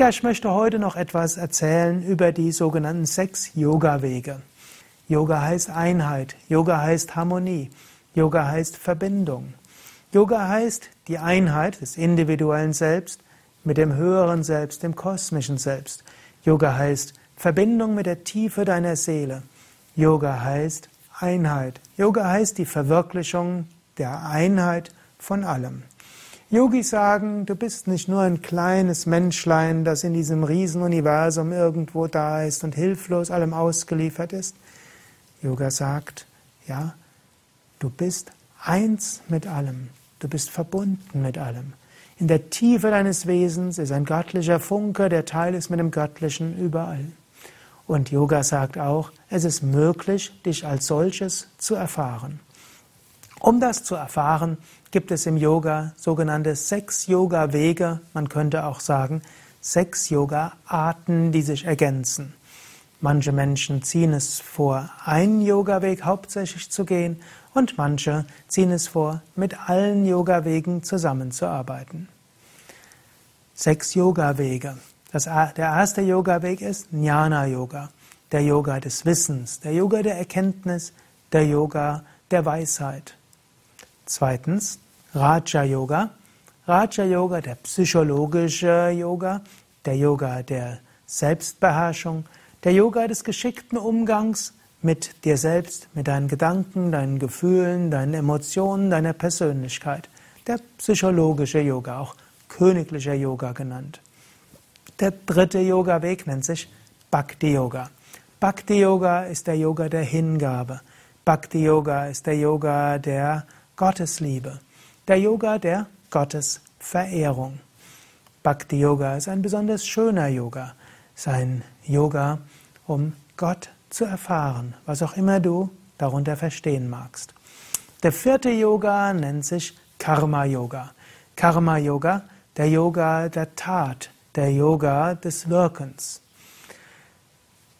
Ja, ich möchte heute noch etwas erzählen über die sogenannten sechs Yoga-Wege. Yoga heißt Einheit, Yoga heißt Harmonie, Yoga heißt Verbindung. Yoga heißt die Einheit des individuellen Selbst mit dem höheren Selbst, dem kosmischen Selbst. Yoga heißt Verbindung mit der Tiefe deiner Seele. Yoga heißt Einheit. Yoga heißt die Verwirklichung der Einheit von allem. Yogis sagen, du bist nicht nur ein kleines Menschlein, das in diesem Riesenuniversum irgendwo da ist und hilflos allem ausgeliefert ist. Yoga sagt, ja, du bist eins mit allem, du bist verbunden mit allem. In der Tiefe deines Wesens ist ein göttlicher Funke, der Teil ist mit dem Göttlichen überall. Und Yoga sagt auch, es ist möglich, dich als solches zu erfahren. Um das zu erfahren, gibt es im Yoga sogenannte sechs Yoga-Wege, man könnte auch sagen sechs Yoga-Arten, die sich ergänzen. Manche Menschen ziehen es vor, einen Yoga-Weg hauptsächlich zu gehen und manche ziehen es vor, mit allen Yoga-Wegen zusammenzuarbeiten. Sechs Yoga-Wege. der erste Yoga-Weg ist Jnana-Yoga, der Yoga des Wissens, der Yoga der Erkenntnis, der Yoga der Weisheit. Zweitens Raja Yoga. Raja Yoga, der psychologische Yoga, der Yoga der Selbstbeherrschung, der Yoga des geschickten Umgangs mit dir selbst, mit deinen Gedanken, deinen Gefühlen, deinen Emotionen, deiner Persönlichkeit. Der psychologische Yoga, auch königlicher Yoga genannt. Der dritte Yoga-Weg nennt sich Bhakti Yoga. Bhakti Yoga ist der Yoga der Hingabe. Bhakti Yoga ist der Yoga der Gottesliebe, der Yoga der Gottesverehrung. Bhakti Yoga ist ein besonders schöner Yoga, ist ein Yoga, um Gott zu erfahren, was auch immer du darunter verstehen magst. Der vierte Yoga nennt sich Karma Yoga. Karma Yoga, der Yoga der Tat, der Yoga des Wirkens.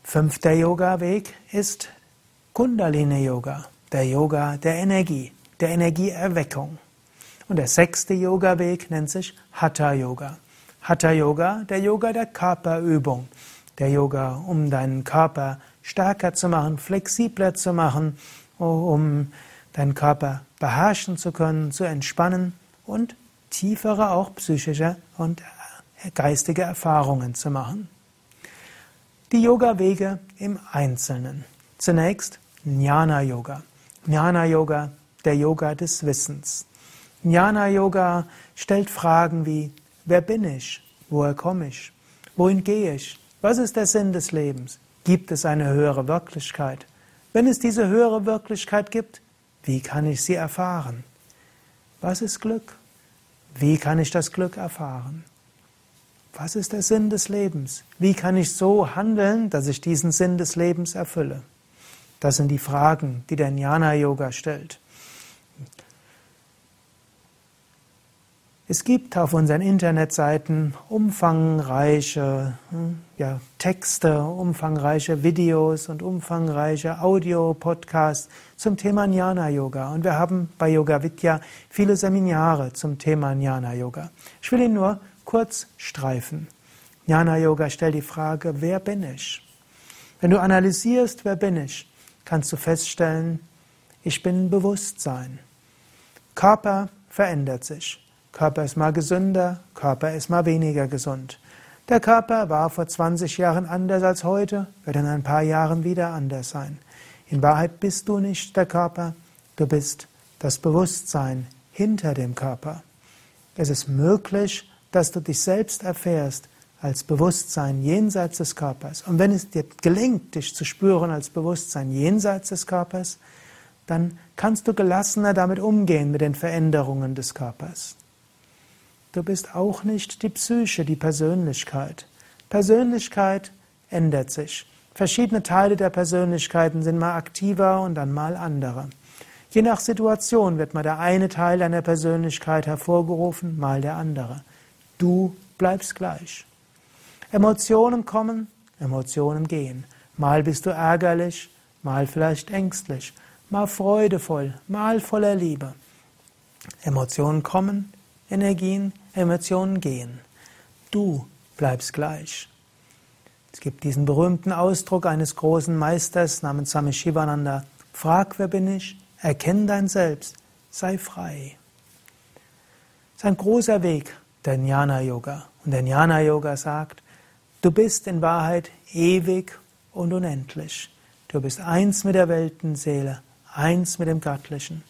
Fünfter Yoga-Weg ist Kundalini Yoga, der Yoga der Energie der Energieerweckung. Und der sechste Yoga-Weg nennt sich Hatha Yoga. Hatha Yoga, der Yoga der Körperübung. Der Yoga, um deinen Körper stärker zu machen, flexibler zu machen, um deinen Körper beherrschen zu können, zu entspannen und tiefere auch psychische und geistige Erfahrungen zu machen. Die Yoga-Wege im Einzelnen. Zunächst Jnana Yoga. Der Yoga des Wissens. Jnana Yoga stellt Fragen wie, wer bin ich? Woher komme ich? Wohin gehe ich? Was ist der Sinn des Lebens? Gibt es eine höhere Wirklichkeit? Wenn es diese höhere Wirklichkeit gibt, wie kann ich sie erfahren? Was ist Glück? Wie kann ich das Glück erfahren? Was ist der Sinn des Lebens? Wie kann ich so handeln, dass ich diesen Sinn des Lebens erfülle? Das sind die Fragen, die der Jnana Yoga stellt. Es gibt auf unseren Internetseiten umfangreiche hm, ja, Texte, umfangreiche Videos und umfangreiche Audio-Podcasts zum Thema Jnana Yoga. Und wir haben bei Yoga Vidya viele Seminare zum Thema Jnana Yoga. Ich will ihn nur kurz streifen. Jnana Yoga stellt die Frage, wer bin ich? Wenn du analysierst, wer bin ich, kannst du feststellen, ich bin Bewusstsein. Körper verändert sich. Körper ist mal gesünder, Körper ist mal weniger gesund. Der Körper war vor 20 Jahren anders als heute, wird in ein paar Jahren wieder anders sein. In Wahrheit bist du nicht der Körper, du bist das Bewusstsein hinter dem Körper. Es ist möglich, dass du dich selbst erfährst als Bewusstsein jenseits des Körpers. Und wenn es dir gelingt, dich zu spüren als Bewusstsein jenseits des Körpers, dann kannst du gelassener damit umgehen mit den Veränderungen des Körpers. Du bist auch nicht die Psyche, die Persönlichkeit. Persönlichkeit ändert sich. Verschiedene Teile der Persönlichkeiten sind mal aktiver und dann mal andere. Je nach Situation wird mal der eine Teil einer Persönlichkeit hervorgerufen, mal der andere. Du bleibst gleich. Emotionen kommen, Emotionen gehen. Mal bist du ärgerlich, mal vielleicht ängstlich, mal freudevoll, mal voller Liebe. Emotionen kommen, Energien, Emotionen gehen. Du bleibst gleich. Es gibt diesen berühmten Ausdruck eines großen Meisters namens Swami Shivananda. Frag, wer bin ich? Erkenn dein Selbst. Sei frei. Das ist ein großer Weg, der Jnana Yoga. Und der Jnana Yoga sagt, du bist in Wahrheit ewig und unendlich. Du bist eins mit der Weltenseele, eins mit dem Göttlichen.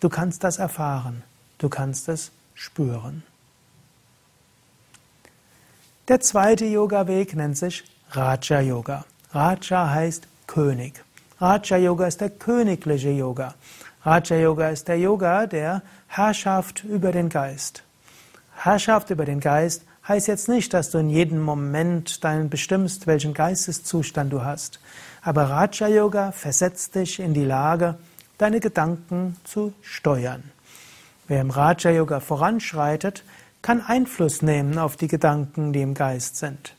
Du kannst das erfahren, du kannst es spüren. Der zweite Yoga-Weg nennt sich Raja Yoga. Raja heißt König. Raja Yoga ist der königliche Yoga. Raja Yoga ist der Yoga der Herrschaft über den Geist. Herrschaft über den Geist heißt jetzt nicht, dass du in jedem Moment deinen bestimmst, welchen Geisteszustand du hast. Aber Raja Yoga versetzt dich in die Lage, deine Gedanken zu steuern. Wer im Raja Yoga voranschreitet, kann Einfluss nehmen auf die Gedanken, die im Geist sind.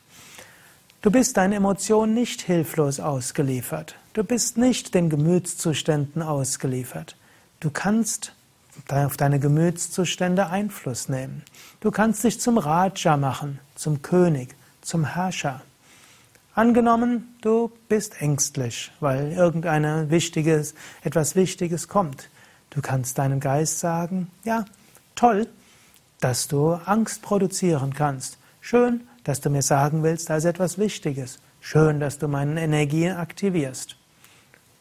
Du bist deinen Emotionen nicht hilflos ausgeliefert. Du bist nicht den Gemütszuständen ausgeliefert. Du kannst auf deine Gemütszustände Einfluss nehmen. Du kannst dich zum Raja machen, zum König, zum Herrscher. Angenommen, du bist ängstlich, weil irgendeine wichtiges, etwas Wichtiges kommt. Du kannst deinem Geist sagen, ja, toll, dass du Angst produzieren kannst. Schön, dass du mir sagen willst, da ist etwas Wichtiges. Schön, dass du meine Energien aktivierst.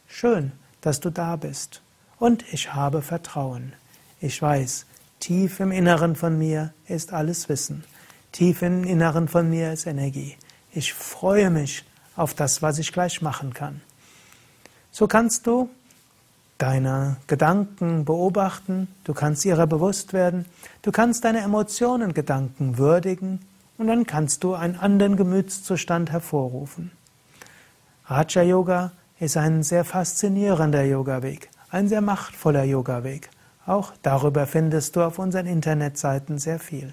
Schön, dass du da bist. Und ich habe Vertrauen. Ich weiß, tief im Inneren von mir ist alles Wissen. Tief im Inneren von mir ist Energie. Ich freue mich auf das, was ich gleich machen kann. So kannst du deine Gedanken beobachten, du kannst ihrer bewusst werden, du kannst deine Emotionen, Gedanken würdigen und dann kannst du einen anderen Gemütszustand hervorrufen. Raja Yoga ist ein sehr faszinierender Yoga-Weg, ein sehr machtvoller Yoga-Weg. Auch darüber findest du auf unseren Internetseiten sehr viel.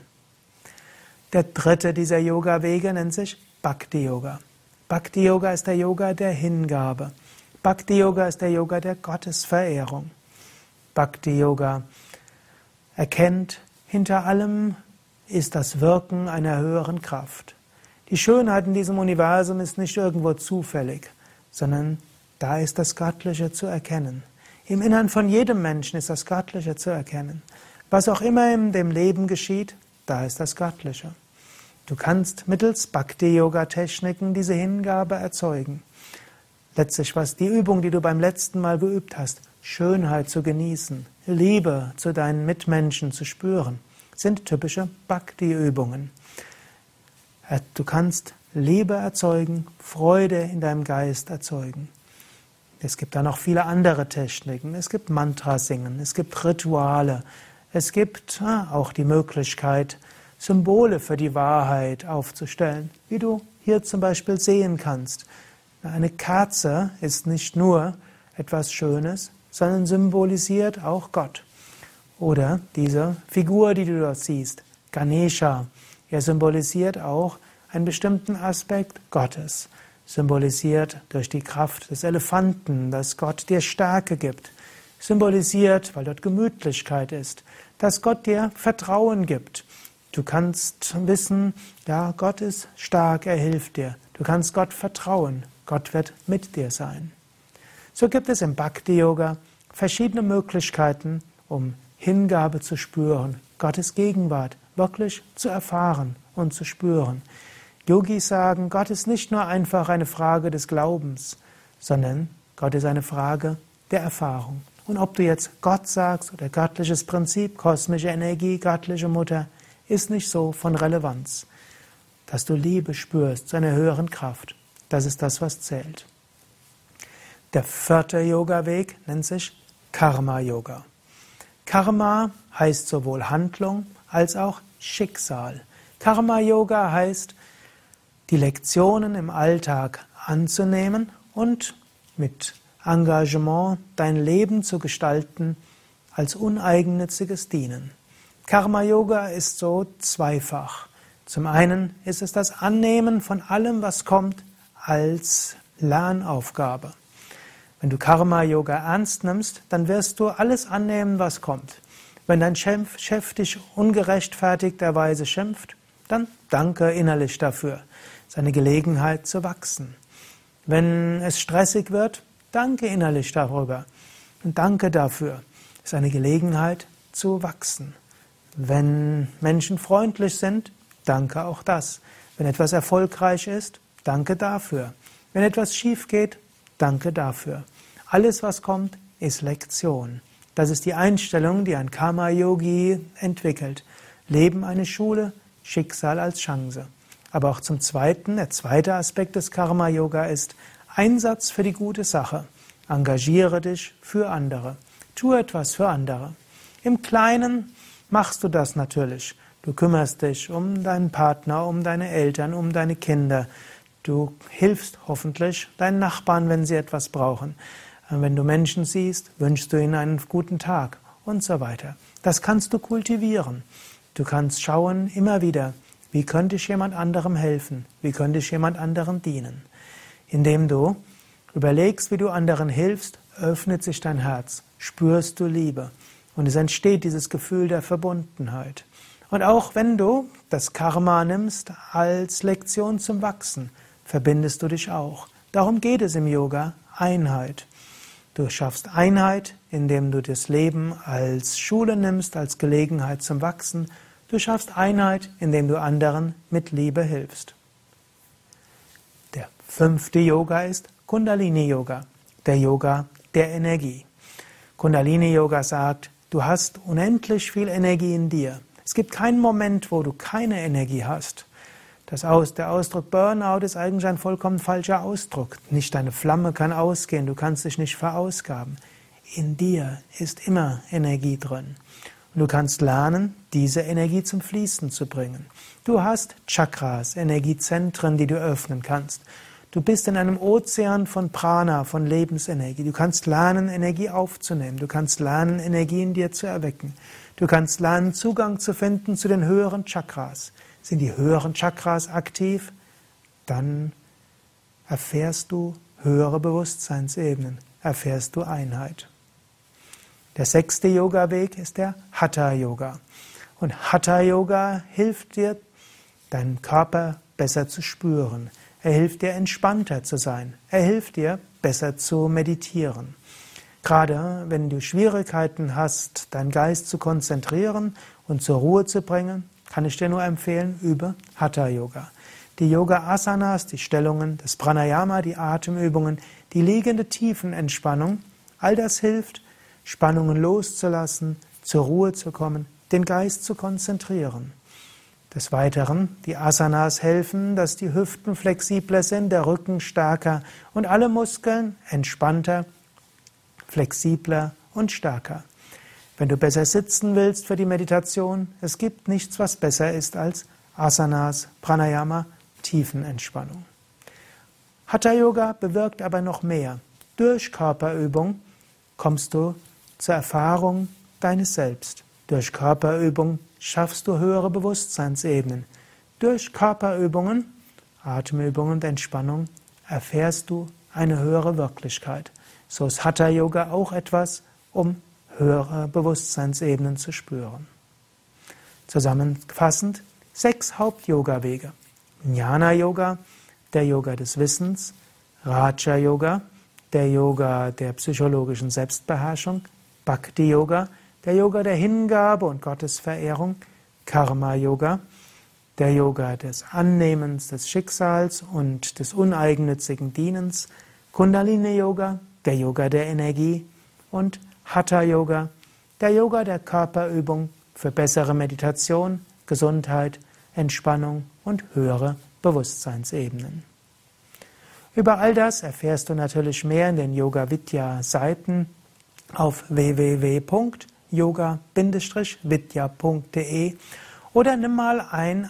Der dritte dieser Yoga-Wege nennt sich Bhakti Yoga. Bhakti Yoga ist der Yoga der Hingabe. Bhakti Yoga ist der Yoga der Gottesverehrung. Bhakti Yoga erkennt, hinter allem ist das Wirken einer höheren Kraft. Die Schönheit in diesem Universum ist nicht irgendwo zufällig, sondern da ist das Göttliche zu erkennen. Im Innern von jedem Menschen ist das Göttliche zu erkennen. Was auch immer in dem Leben geschieht, da ist das Göttliche. Du kannst mittels Bhakti-Yoga-Techniken diese Hingabe erzeugen. Letztlich was die Übung, die du beim letzten Mal geübt hast, Schönheit zu genießen, Liebe zu deinen Mitmenschen zu spüren, sind typische Bhakti-Übungen. Äh, du kannst Liebe erzeugen, Freude in deinem Geist erzeugen. Es gibt da noch viele andere Techniken. Es gibt Mantra singen, es gibt Rituale, es gibt ah, auch die Möglichkeit, Symbole für die Wahrheit aufzustellen, wie du hier zum Beispiel sehen kannst. Eine Kerze ist nicht nur etwas Schönes, sondern symbolisiert auch Gott. Oder diese Figur, die du dort siehst, Ganesha, er symbolisiert auch einen bestimmten Aspekt Gottes symbolisiert durch die Kraft des Elefanten, dass Gott dir Stärke gibt, symbolisiert, weil dort Gemütlichkeit ist, dass Gott dir Vertrauen gibt. Du kannst wissen, ja, Gott ist stark, er hilft dir. Du kannst Gott vertrauen, Gott wird mit dir sein. So gibt es im Bhakti Yoga verschiedene Möglichkeiten, um Hingabe zu spüren, Gottes Gegenwart wirklich zu erfahren und zu spüren. Yogis sagen, Gott ist nicht nur einfach eine Frage des Glaubens, sondern Gott ist eine Frage der Erfahrung. Und ob du jetzt Gott sagst oder göttliches Prinzip, kosmische Energie, göttliche Mutter, ist nicht so von Relevanz. Dass du Liebe spürst zu einer höheren Kraft, das ist das, was zählt. Der vierte Yoga-Weg nennt sich Karma-Yoga. Karma heißt sowohl Handlung als auch Schicksal. Karma-Yoga heißt, die Lektionen im Alltag anzunehmen und mit Engagement dein Leben zu gestalten als uneigennütziges Dienen. Karma Yoga ist so zweifach. Zum einen ist es das Annehmen von allem, was kommt, als Lernaufgabe. Wenn du Karma Yoga ernst nimmst, dann wirst du alles annehmen, was kommt. Wenn dein Chef, dich ungerechtfertigterweise schimpft, dann danke innerlich dafür. Es ist eine Gelegenheit zu wachsen. Wenn es stressig wird, danke innerlich darüber. Und danke dafür. Es ist eine Gelegenheit zu wachsen. Wenn Menschen freundlich sind, danke auch das. Wenn etwas erfolgreich ist, danke dafür. Wenn etwas schief geht, danke dafür. Alles, was kommt, ist Lektion. Das ist die Einstellung, die ein Karma-Yogi entwickelt. Leben eine Schule, Schicksal als Chance. Aber auch zum Zweiten, der zweite Aspekt des Karma-Yoga ist Einsatz für die gute Sache. Engagiere dich für andere. Tu etwas für andere. Im Kleinen machst du das natürlich. Du kümmerst dich um deinen Partner, um deine Eltern, um deine Kinder. Du hilfst hoffentlich deinen Nachbarn, wenn sie etwas brauchen. Wenn du Menschen siehst, wünschst du ihnen einen guten Tag und so weiter. Das kannst du kultivieren. Du kannst schauen immer wieder, wie könnte ich jemand anderem helfen? Wie könnte ich jemand anderem dienen? Indem du überlegst, wie du anderen hilfst, öffnet sich dein Herz, spürst du Liebe und es entsteht dieses Gefühl der Verbundenheit. Und auch wenn du das Karma nimmst als Lektion zum Wachsen, verbindest du dich auch. Darum geht es im Yoga, Einheit. Du schaffst Einheit, indem du das Leben als Schule nimmst, als Gelegenheit zum Wachsen. Du schaffst Einheit, indem du anderen mit Liebe hilfst. Der fünfte Yoga ist Kundalini Yoga, der Yoga der Energie. Kundalini Yoga sagt, du hast unendlich viel Energie in dir. Es gibt keinen Moment, wo du keine Energie hast. Das Aus, der Ausdruck Burnout ist eigentlich ein vollkommen falscher Ausdruck. Nicht deine Flamme kann ausgehen, du kannst dich nicht verausgaben. In dir ist immer Energie drin. Und du kannst lernen, diese Energie zum Fließen zu bringen. Du hast Chakras, Energiezentren, die du öffnen kannst. Du bist in einem Ozean von Prana, von Lebensenergie. Du kannst lernen, Energie aufzunehmen. Du kannst lernen, Energie in dir zu erwecken. Du kannst lernen, Zugang zu finden zu den höheren Chakras. Sind die höheren Chakras aktiv? Dann erfährst du höhere Bewusstseinsebenen, erfährst du Einheit. Der sechste Yoga-Weg ist der Hatha-Yoga. Und Hatha-Yoga hilft dir, deinen Körper besser zu spüren. Er hilft dir, entspannter zu sein. Er hilft dir, besser zu meditieren. Gerade wenn du Schwierigkeiten hast, deinen Geist zu konzentrieren und zur Ruhe zu bringen, kann ich dir nur empfehlen, übe Hatha Yoga. Die Yoga Asanas, die Stellungen, das Pranayama, die Atemübungen, die liegende Tiefenentspannung, all das hilft, Spannungen loszulassen, zur Ruhe zu kommen, den Geist zu konzentrieren. Des Weiteren, die Asanas helfen, dass die Hüften flexibler sind, der Rücken stärker und alle Muskeln entspannter, flexibler und stärker. Wenn du besser sitzen willst für die Meditation, es gibt nichts, was besser ist als Asanas, Pranayama, Tiefenentspannung. Hatha Yoga bewirkt aber noch mehr. Durch Körperübung kommst du zur Erfahrung deines Selbst. Durch Körperübung schaffst du höhere Bewusstseinsebenen. Durch Körperübungen, Atemübungen und Entspannung erfährst du eine höhere Wirklichkeit. So ist Hatha Yoga auch etwas, um höhere Bewusstseinsebenen zu spüren. Zusammenfassend sechs Haupt-Yoga-Wege. Jnana Yoga, der Yoga des Wissens, Raja Yoga, der Yoga der psychologischen Selbstbeherrschung, Bhakti Yoga, der Yoga der Hingabe und Gottesverehrung, Karma Yoga, der Yoga des Annehmens des Schicksals und des uneigennützigen Dienens, Kundalini Yoga, der Yoga der Energie und Hatha Yoga, der Yoga der Körperübung für bessere Meditation, Gesundheit, Entspannung und höhere Bewusstseinsebenen. Über all das erfährst du natürlich mehr in den Yoga Vidya Seiten auf www.yoga-vidya.de oder nimm mal ein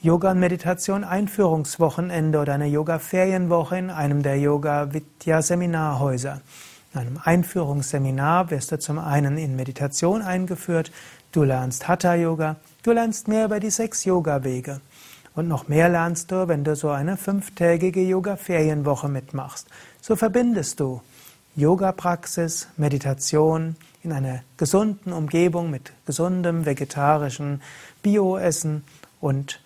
Yoga- und Meditation Einführungswochenende oder eine Yoga-Ferienwoche in einem der Yoga Vidya Seminarhäuser. In einem Einführungsseminar wirst du zum einen in Meditation eingeführt, du lernst Hatha Yoga, du lernst mehr über die sechs Yoga-Wege. Und noch mehr lernst du, wenn du so eine fünftägige Yoga-Ferienwoche mitmachst. So verbindest du Yoga-Praxis, Meditation in einer gesunden Umgebung mit gesundem vegetarischen Bioessen und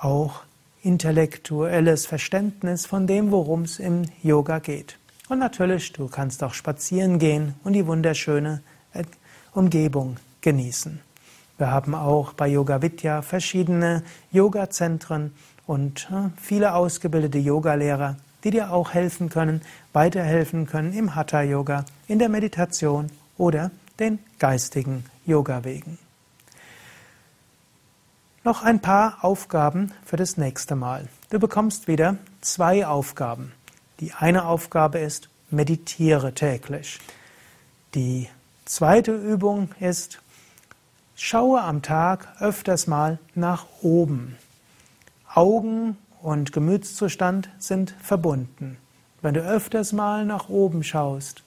auch intellektuelles Verständnis von dem, worum es im Yoga geht. Und natürlich, du kannst auch spazieren gehen und die wunderschöne äh, Umgebung genießen. Wir haben auch bei Yoga Vidya verschiedene Yoga-Zentren und äh, viele ausgebildete Yogalehrer, die dir auch helfen können, weiterhelfen können im Hatha-Yoga, in der Meditation oder den geistigen Yoga-Wegen. Noch ein paar Aufgaben für das nächste Mal. Du bekommst wieder zwei Aufgaben. Die eine Aufgabe ist, meditiere täglich. Die zweite Übung ist, schaue am Tag öfters mal nach oben. Augen und Gemütszustand sind verbunden. Wenn du öfters mal nach oben schaust,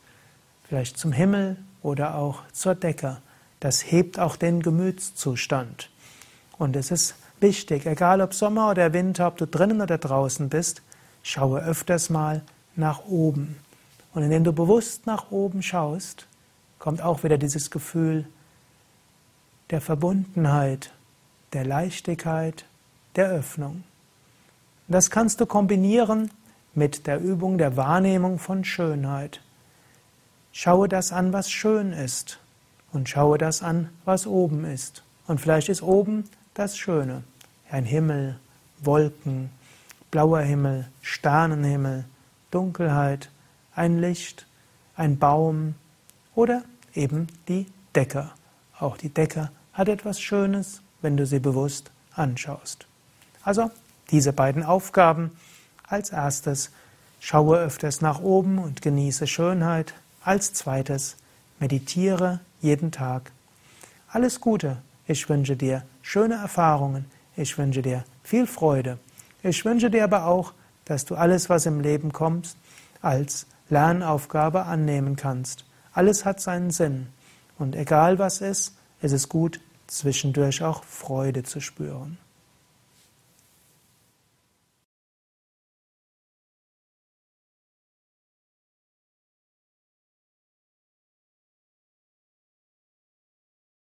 vielleicht zum Himmel oder auch zur Decke, das hebt auch den Gemütszustand. Und es ist wichtig, egal ob Sommer oder Winter, ob du drinnen oder draußen bist, schaue öfters mal nach oben. Und indem du bewusst nach oben schaust, kommt auch wieder dieses Gefühl der Verbundenheit, der Leichtigkeit, der Öffnung. Das kannst du kombinieren mit der Übung der Wahrnehmung von Schönheit. Schaue das an, was schön ist, und schaue das an, was oben ist. Und vielleicht ist oben das Schöne. Ein Himmel, Wolken, blauer Himmel, Sternenhimmel, Dunkelheit, ein Licht, ein Baum oder eben die Decke. Auch die Decke hat etwas Schönes, wenn du sie bewusst anschaust. Also diese beiden Aufgaben. Als erstes schaue öfters nach oben und genieße Schönheit. Als zweites meditiere jeden Tag. Alles Gute ich wünsche dir schöne Erfahrungen. Ich wünsche dir viel Freude. Ich wünsche dir aber auch, dass du alles, was im Leben kommt, als Lernaufgabe annehmen kannst. Alles hat seinen Sinn. Und egal was ist, ist es gut, zwischendurch auch Freude zu spüren.